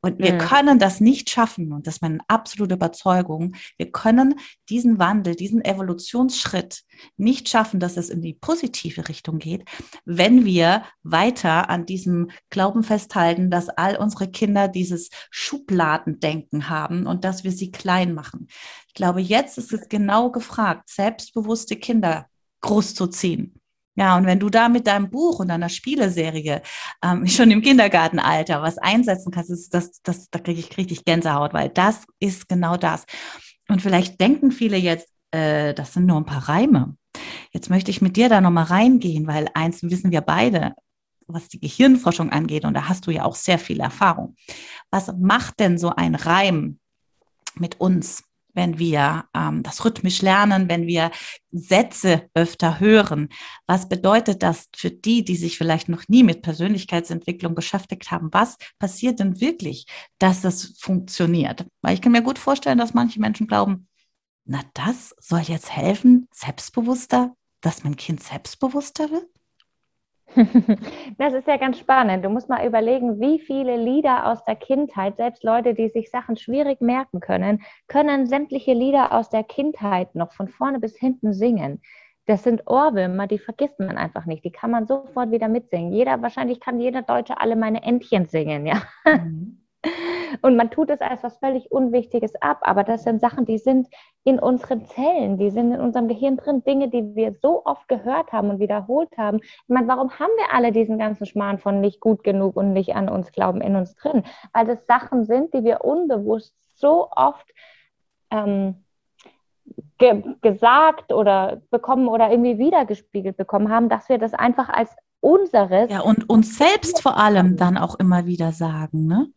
Und wir mhm. können das nicht schaffen, und das ist meine absolute Überzeugung, wir können diesen Wandel, diesen Evolutionsschritt nicht schaffen, dass es in die positive Richtung geht, wenn wir weiter an diesem Glauben festhalten, dass all unsere Kinder dieses Schubladendenken haben und dass wir sie klein machen. Ich glaube, jetzt ist es genau gefragt, selbstbewusste Kinder großzuziehen. Ja, und wenn du da mit deinem Buch und deiner Spieleserie ähm, schon im Kindergartenalter was einsetzen kannst, ist das, das, da kriege ich richtig Gänsehaut, weil das ist genau das. Und vielleicht denken viele jetzt, äh, das sind nur ein paar Reime. Jetzt möchte ich mit dir da nochmal reingehen, weil eins wissen wir beide, was die Gehirnforschung angeht, und da hast du ja auch sehr viel Erfahrung. Was macht denn so ein Reim mit uns? Wenn wir ähm, das rhythmisch lernen, wenn wir Sätze öfter hören. Was bedeutet das für die, die sich vielleicht noch nie mit Persönlichkeitsentwicklung beschäftigt haben? Was passiert denn wirklich, dass das funktioniert? Weil ich kann mir gut vorstellen, dass manche Menschen glauben, na, das soll jetzt helfen, selbstbewusster, dass mein Kind selbstbewusster wird? Das ist ja ganz spannend. Du musst mal überlegen, wie viele Lieder aus der Kindheit, selbst Leute, die sich Sachen schwierig merken können, können sämtliche Lieder aus der Kindheit noch von vorne bis hinten singen. Das sind Ohrwürmer, die vergisst man einfach nicht. Die kann man sofort wieder mitsingen. Jeder, wahrscheinlich kann jeder Deutsche alle meine Entchen singen, ja. Mhm. Und man tut es als was völlig Unwichtiges ab. Aber das sind Sachen, die sind in unseren Zellen, die sind in unserem Gehirn drin. Dinge, die wir so oft gehört haben und wiederholt haben. Ich meine, warum haben wir alle diesen ganzen Schmarrn von nicht gut genug und nicht an uns glauben in uns drin? Weil das Sachen sind, die wir unbewusst so oft ähm, ge gesagt oder bekommen oder irgendwie wiedergespiegelt bekommen haben, dass wir das einfach als unseres. Ja, und uns selbst vor allem dann auch immer wieder sagen, ne?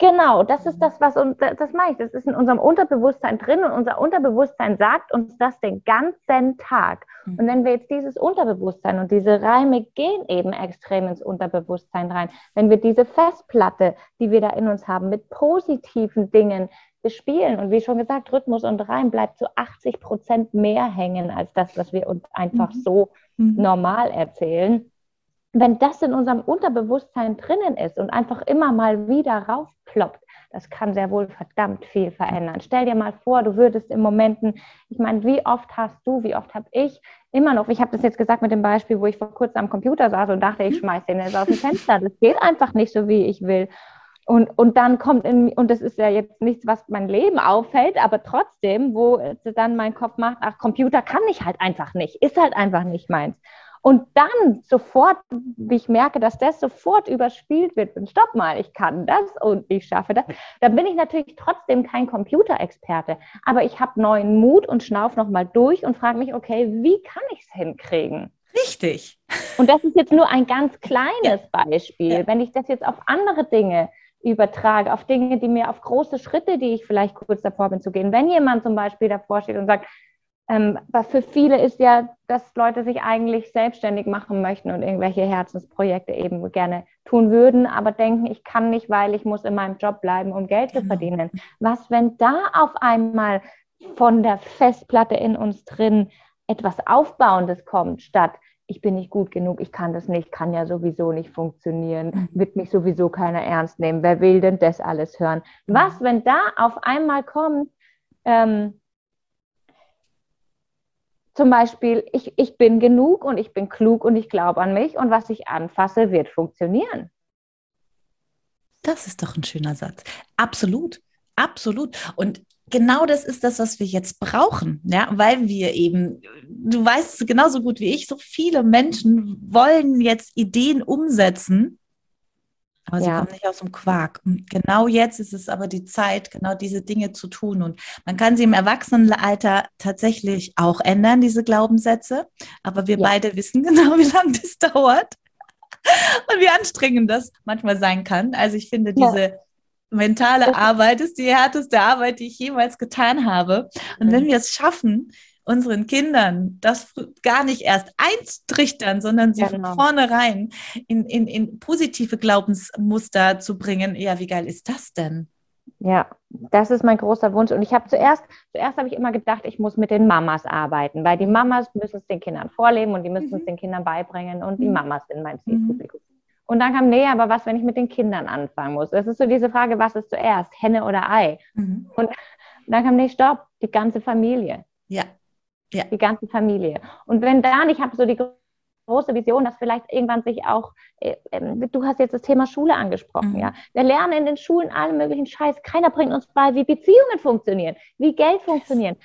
Genau, das ist das, was uns, das meine ich, das ist in unserem Unterbewusstsein drin und unser Unterbewusstsein sagt uns das den ganzen Tag. Hm. Und wenn wir jetzt dieses Unterbewusstsein und diese Reime gehen eben extrem ins Unterbewusstsein rein, wenn wir diese Festplatte, die wir da in uns haben, mit positiven Dingen bespielen und wie schon gesagt, Rhythmus und Reim bleibt zu 80 Prozent mehr hängen als das, was wir uns einfach mhm. so mhm. normal erzählen wenn das in unserem Unterbewusstsein drinnen ist und einfach immer mal wieder raufploppt, das kann sehr wohl verdammt viel verändern. Stell dir mal vor, du würdest im Momenten, ich meine, wie oft hast du, wie oft habe ich immer noch, ich habe das jetzt gesagt mit dem Beispiel, wo ich vor kurzem am Computer saß und dachte, ich mhm. schmeiße den jetzt aus dem Fenster. Das geht einfach nicht so, wie ich will. Und, und dann kommt in, und das ist ja jetzt nichts, was mein Leben auffällt, aber trotzdem, wo dann mein Kopf macht, ach, Computer kann ich halt einfach nicht, ist halt einfach nicht meins. Und dann sofort, wie ich merke, dass das sofort überspielt wird, und stopp mal, ich kann das und ich schaffe das, dann bin ich natürlich trotzdem kein Computerexperte. Aber ich habe neuen Mut und schnauf nochmal durch und frage mich, okay, wie kann ich es hinkriegen? Richtig. Und das ist jetzt nur ein ganz kleines ja. Beispiel. Ja. Wenn ich das jetzt auf andere Dinge übertrage, auf Dinge, die mir auf große Schritte, die ich vielleicht kurz davor bin zu gehen. Wenn jemand zum Beispiel davor steht und sagt, Ähm, aber für viele ist ja, dass Leute sich eigentlich selbstständig machen möchten und irgendwelche Herzensprojekte eben gerne tun würden, aber denken, ich kann nicht, weil ich muss in meinem Job bleiben, um Geld zu genau. verdienen. Was, wenn da auf einmal von der Festplatte in uns drin etwas Aufbauendes kommt, statt ich bin nicht gut genug, ich kann das nicht, kann ja sowieso nicht funktionieren, mhm. wird mich sowieso keiner ernst nehmen, wer will denn das alles hören? Mhm. Was, wenn da auf einmal kommt, ähm, zum Beispiel, ich, ich bin genug und ich bin klug und ich glaube an mich und was ich anfasse, wird funktionieren. Das ist doch ein schöner Satz. Absolut, absolut. Und genau das ist das, was wir jetzt brauchen, ja, weil wir eben, du weißt genauso gut wie ich, so viele Menschen wollen jetzt Ideen umsetzen, aber sie ja. kommen nicht aus dem Quark. Und genau jetzt ist es aber die Zeit, genau diese Dinge zu tun. Und man kann sie im Erwachsenenalter tatsächlich auch ändern, diese Glaubenssätze. Aber wir ja. beide wissen genau, wie lange das dauert und wie anstrengend das manchmal sein kann. Also ich finde diese ja mentale Arbeit ist die härteste Arbeit, die ich jemals getan habe. Und wenn wir es schaffen, unseren Kindern das gar nicht erst eintrichtern, sondern sie genau. von vornherein in, in, in positive Glaubensmuster zu bringen, ja, wie geil ist das denn? Ja, das ist mein großer Wunsch. Und ich habe zuerst, zuerst habe ich immer gedacht, ich muss mit den Mamas arbeiten, weil die Mamas müssen es den Kindern vorleben und die müssen mhm. es den Kindern beibringen und die mhm. Mamas sind mein Zielpublikum. Mhm. Und dann kam, nee, aber was, wenn ich mit den Kindern anfangen muss? Es ist so diese Frage, was ist zuerst, Henne oder Ei? Mhm. Und dann kam, nee, stopp, die ganze Familie. Ja. Ja. Die ganze Familie. Und wenn dann, ich habe so die große Vision, dass vielleicht irgendwann sich auch, äh, äh, du hast jetzt das Thema Schule angesprochen, mhm. ja. Wir lernen in den Schulen allen möglichen Scheiß. Keiner bringt uns bei, wie Beziehungen funktionieren, wie Geld funktioniert,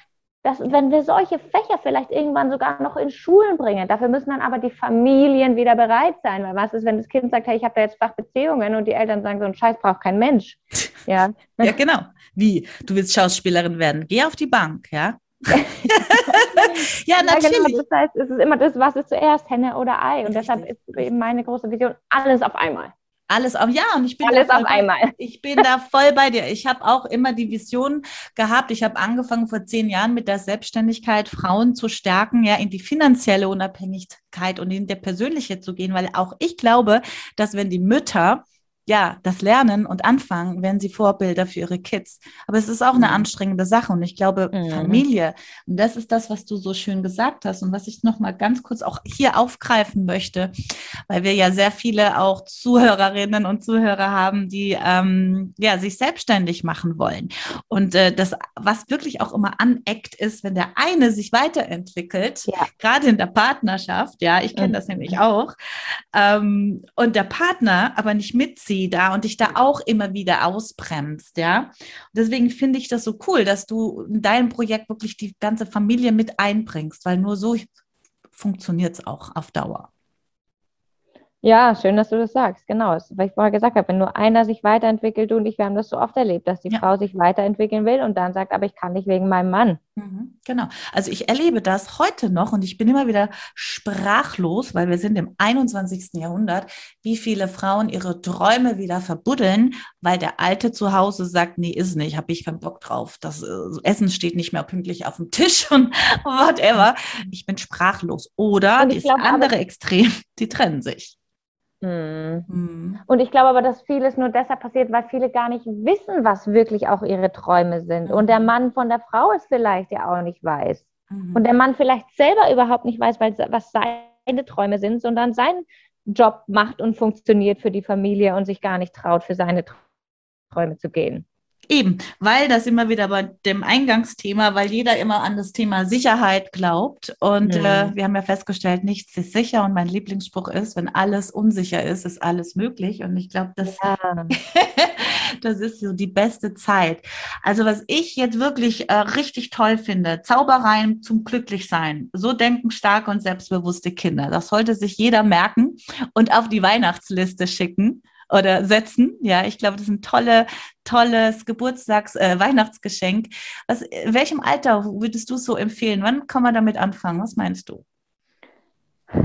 dass, wenn wir solche Fächer vielleicht irgendwann sogar noch in Schulen bringen, dafür müssen dann aber die Familien wieder bereit sein. Weil was ist, wenn das Kind sagt, hey, ich habe da jetzt Fachbeziehungen und die Eltern sagen, so ein Scheiß braucht kein Mensch. Ja, ja genau. Wie? Du willst Schauspielerin werden. Geh auf die Bank, ja? Ja, natürlich. Ja, genau. Das heißt, es ist immer das, was ist zuerst, Henne oder Ei. Und deshalb ist eben meine große Vision, alles auf einmal. Alles auf, ja, und ich bin alles auf einmal. Ich bin da voll bei dir. Ich habe auch immer die Vision gehabt. Ich habe angefangen vor zehn Jahren mit der Selbstständigkeit, Frauen zu stärken, ja, in die finanzielle Unabhängigkeit und in der persönliche zu gehen, weil auch ich glaube, dass wenn die Mütter ja, das Lernen und Anfangen werden sie Vorbilder für ihre Kids. Aber es ist auch eine mhm. anstrengende Sache und ich glaube, mhm. Familie, und das ist das, was du so schön gesagt hast und was ich noch mal ganz kurz auch hier aufgreifen möchte, weil wir ja sehr viele auch Zuhörerinnen und Zuhörer haben, die ähm, ja sich selbstständig machen wollen. Und äh, das, was wirklich auch immer aneckt, ist, wenn der eine sich weiterentwickelt, ja. gerade in der Partnerschaft, ja, ich kenne mhm. das nämlich auch, ähm, und der Partner aber nicht mitzieht, sie da und dich da auch immer wieder ausbremst, ja. Und deswegen finde ich das so cool, dass du in deinem Projekt wirklich die ganze Familie mit einbringst, weil nur so funktioniert es auch auf Dauer. Ja, schön, dass du das sagst. Genau, weil ich vorher gesagt habe, wenn nur einer sich weiterentwickelt, du und ich, wir haben das so oft erlebt, dass die ja. Frau sich weiterentwickeln will und dann sagt, aber ich kann nicht wegen meinem Mann. Mhm, genau. Also ich erlebe das heute noch und ich bin immer wieder sprachlos, weil wir sind im 21. Jahrhundert, wie viele Frauen ihre Träume wieder verbuddeln, weil der Alte zu Hause sagt, nee, ist nicht, habe ich keinen Bock drauf. Das äh, Essen steht nicht mehr pünktlich auf dem Tisch und whatever. Ich bin sprachlos. Oder das andere Extrem, die trennen sich. Mhm. Und ich glaube aber, dass vieles nur deshalb passiert, weil viele gar nicht wissen, was wirklich auch ihre Träume sind. Mhm. Und der mhm. Mann von der Frau es vielleicht ja auch nicht weiß. Mhm. Und der Mann vielleicht selber überhaupt nicht weiß, was seine Träume sind, sondern seinen Job macht und funktioniert für die Familie und sich gar nicht traut, für seine Träume zu gehen. Eben, weil das immer wieder bei dem Eingangsthema, weil jeder immer an das Thema Sicherheit glaubt. Und mhm. äh, wir haben ja festgestellt, nichts ist sicher. Und mein Lieblingsspruch ist, wenn alles unsicher ist, ist alles möglich. Und ich glaube, das, ja. das ist so die beste Zeit. Also was ich jetzt wirklich äh, richtig toll finde, Zaubereien zum Glücklichsein. So denken starke und selbstbewusste Kinder. Das sollte sich jeder merken und auf die Weihnachtsliste schicken oder setzen. Ja, ich glaube, das ist ein tolle, tolles Geburtstags-, äh, Weihnachtsgeschenk. Was, in welchem Alter würdest du es so empfehlen? Wann kann man damit anfangen? Was meinst du?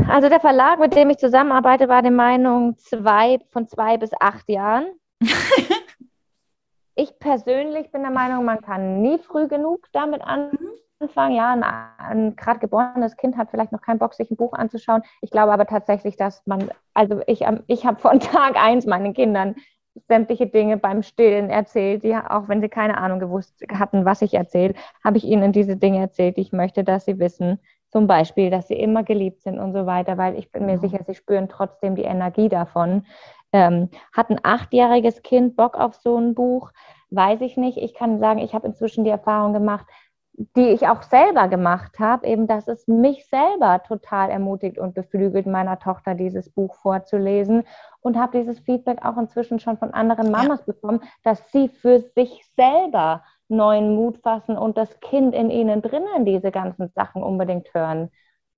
Also der Verlag, mit dem ich zusammenarbeite, war der Meinung zwei, von zwei bis acht Jahren. ich persönlich bin der Meinung, man kann nie früh genug damit anfangen. Anfang, ja, ein, ein gerade geborenes Kind hat vielleicht noch keinen Bock, sich ein Buch anzuschauen. Ich glaube aber tatsächlich, dass man, also ich, ähm, ich habe von Tag eins meinen Kindern sämtliche Dinge beim Stillen erzählt, die, auch wenn sie keine Ahnung gewusst hatten, was ich erzähle, habe ich ihnen diese Dinge erzählt, die ich möchte, dass sie wissen. Zum Beispiel, dass sie immer geliebt sind und so weiter, weil ich bin mir mhm. sicher, sie spüren trotzdem die Energie davon. Ähm, hat ein achtjähriges Kind Bock auf so ein Buch? Weiß ich nicht. Ich kann sagen, ich habe inzwischen die Erfahrung gemacht, die ich auch selber gemacht habe, eben, dass es mich selber total ermutigt und beflügelt, meiner Tochter dieses Buch vorzulesen und habe dieses Feedback auch inzwischen schon von anderen Mamas ja. bekommen, dass sie für sich selber neuen Mut fassen und das Kind in ihnen drinnen diese ganzen Sachen unbedingt hören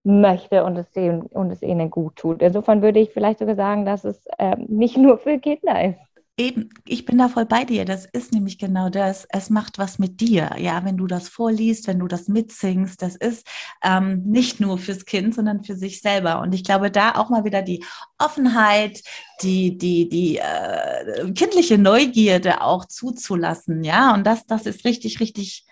möchte und es, und es ihnen gut tut. Insofern würde ich vielleicht sogar sagen, dass es äh, nicht nur für Kinder ist. Eben, ich bin da voll bei dir. Das ist nämlich genau das. Es macht was mit dir. Ja, wenn du das vorliest, wenn du das mitsingst, das ist ähm, nicht nur fürs Kind, sondern für sich selber. Und ich glaube, da auch mal wieder die Offenheit, die, die, die äh, kindliche Neugierde auch zuzulassen. Ja, und das, das ist richtig, richtig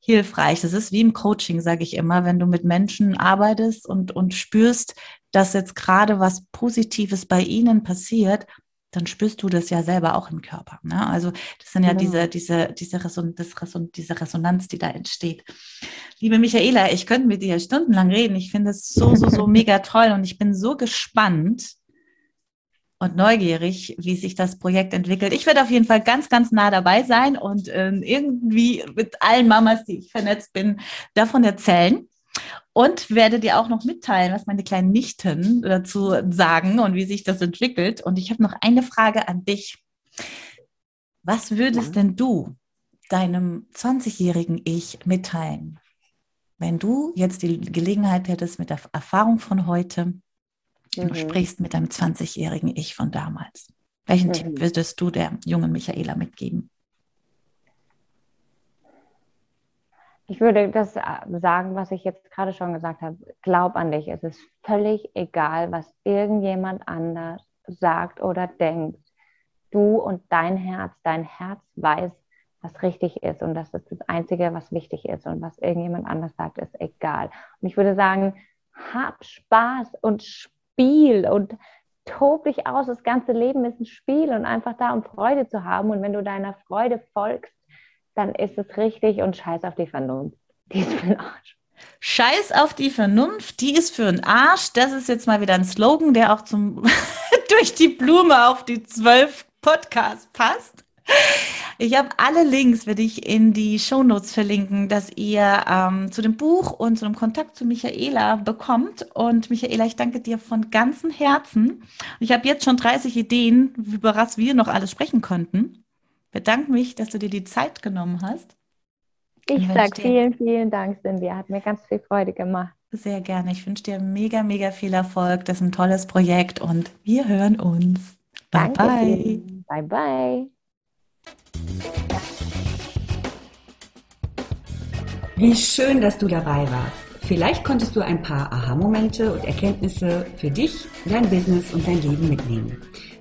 hilfreich. Das ist wie im Coaching, sage ich immer, wenn du mit Menschen arbeitest und, und spürst, dass jetzt gerade was Positives bei ihnen passiert, dann spürst du das ja selber auch im Körper. Ne? Also das sind ja genau. diese, diese, diese, Reson Reson diese Resonanz, die da entsteht. Liebe Michaela, ich könnte mit dir stundenlang reden. Ich finde es so, so, so mega toll und ich bin so gespannt und neugierig, wie sich das Projekt entwickelt. Ich werde auf jeden Fall ganz, ganz nah dabei sein und äh, irgendwie mit allen Mamas, die ich vernetzt bin, davon erzählen und werde dir auch noch mitteilen, was meine kleinen Nichten dazu sagen und wie sich das entwickelt. Und ich habe noch eine Frage an dich. Was würdest ja. denn du deinem 20-jährigen Ich mitteilen, wenn du jetzt die Gelegenheit hättest mit der Erfahrung von heute, mhm. du sprichst mit deinem 20-jährigen Ich von damals? Welchen mhm. Tipp würdest du der jungen Michaela mitgeben? Ich würde das äh, sagen, was ich jetzt gerade schon gesagt habe. Glaub an dich. Es ist völlig egal, was irgendjemand anders sagt oder denkt. Du und dein Herz, dein Herz weiß, was richtig ist und das ist das Einzige, was wichtig ist und was irgendjemand anders sagt, ist egal. Und ich würde sagen, hab Spaß und Spiel und tob dich aus. Das ganze Leben ist ein Spiel und einfach da, um Freude zu haben. Und wenn du deiner Freude folgst, dann ist es richtig und scheiß auf die Vernunft. Die ist für den Arsch. Scheiß auf die Vernunft, die ist für den Arsch. Das ist jetzt mal wieder ein Slogan, der auch zum durch die Blume auf die zwölf Podcasts passt. Ich habe alle Links, werde ich in die Shownotes verlinken, dass ihr ähm, zu dem Buch und zu dem Kontakt zu Michaela bekommt. Und Michaela, ich danke dir von ganzem Herzen. Ich habe jetzt schon 30 Ideen, über was wir noch alles sprechen könnten bedanke mich, dass du dir die Zeit genommen hast. Ich sage vielen, vielen Dank, Cindy. Hat mir ganz viel Freude gemacht. Sehr gerne. Ich wünsche dir mega, mega viel Erfolg. Das ist ein tolles Projekt und wir hören uns. Bye, Danke bye. Bye, bye. Wie schön, dass du dabei warst. Vielleicht konntest du ein paar Aha-Momente und Erkenntnisse für dich, dein Business und dein Leben mitnehmen.